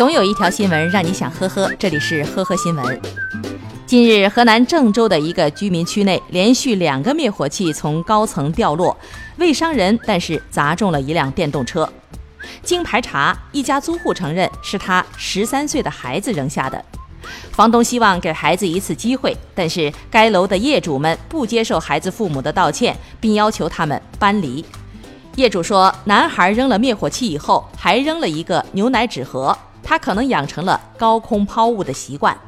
总有一条新闻让你想呵呵，这里是呵呵新闻。近日，河南郑州的一个居民区内，连续两个灭火器从高层掉落，未伤人，但是砸中了一辆电动车。经排查，一家租户承认是他十三岁的孩子扔下的。房东希望给孩子一次机会，但是该楼的业主们不接受孩子父母的道歉，并要求他们搬离。业主说，男孩扔了灭火器以后，还扔了一个牛奶纸盒，他可能养成了高空抛物的习惯。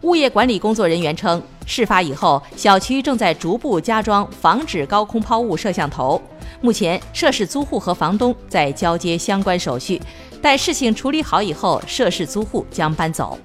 物业管理工作人员称，事发以后，小区正在逐步加装防止高空抛物摄像头。目前，涉事租户和房东在交接相关手续，待事情处理好以后，涉事租户将搬走。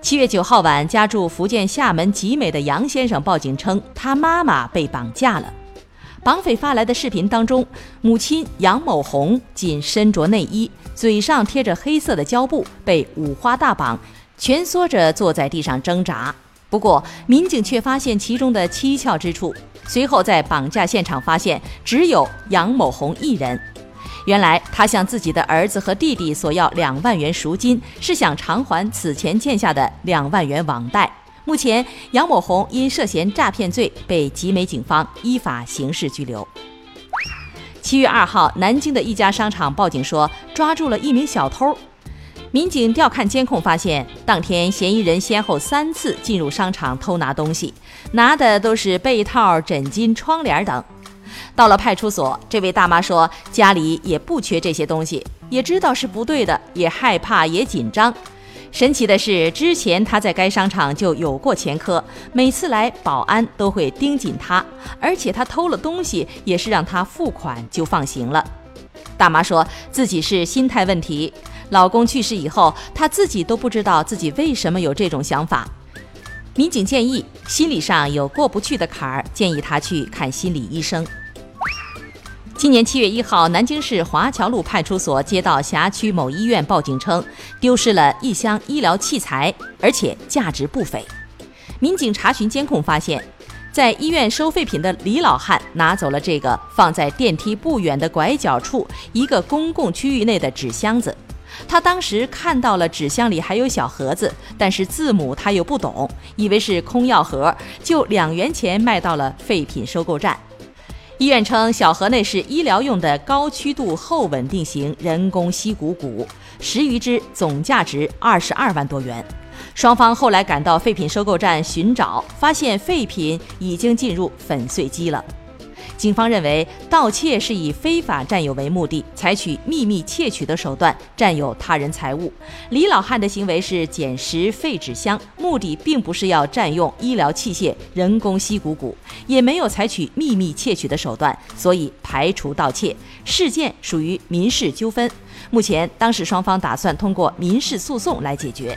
七月九号晚，家住福建厦门集美的杨先生报警称，他妈妈被绑架了。绑匪发来的视频当中，母亲杨某红仅身着内衣，嘴上贴着黑色的胶布，被五花大绑。蜷缩着坐在地上挣扎，不过民警却发现其中的蹊跷之处。随后在绑架现场发现，只有杨某红一人。原来他向自己的儿子和弟弟索要两万元赎金，是想偿还此前欠下的两万元网贷。目前，杨某红因涉嫌诈骗罪被集美警方依法刑事拘留。七月二号，南京的一家商场报警说，抓住了一名小偷。民警调看监控，发现当天嫌疑人先后三次进入商场偷拿东西，拿的都是被套、枕巾、窗帘等。到了派出所，这位大妈说家里也不缺这些东西，也知道是不对的，也害怕也紧张。神奇的是，之前她在该商场就有过前科，每次来保安都会盯紧她，而且她偷了东西也是让她付款就放行了。大妈说自己是心态问题。老公去世以后，她自己都不知道自己为什么有这种想法。民警建议，心理上有过不去的坎儿，建议她去看心理医生。今年七月一号，南京市华侨路派出所接到辖区某医院报警称，丢失了一箱医疗器材，而且价值不菲。民警查询监控发现，在医院收废品的李老汉拿走了这个放在电梯不远的拐角处一个公共区域内的纸箱子。他当时看到了纸箱里还有小盒子，但是字母他又不懂，以为是空药盒，就两元钱卖到了废品收购站。医院称，小盒内是医疗用的高曲度后稳定型人工吸骨骨，十余只，总价值二十二万多元。双方后来赶到废品收购站寻找，发现废品已经进入粉碎机了。警方认为，盗窃是以非法占有为目的，采取秘密窃取的手段占有他人财物。李老汉的行为是捡拾废纸箱，目的并不是要占用医疗器械、人工吸骨骨，也没有采取秘密窃取的手段，所以排除盗窃。事件属于民事纠纷，目前当事双方打算通过民事诉讼来解决。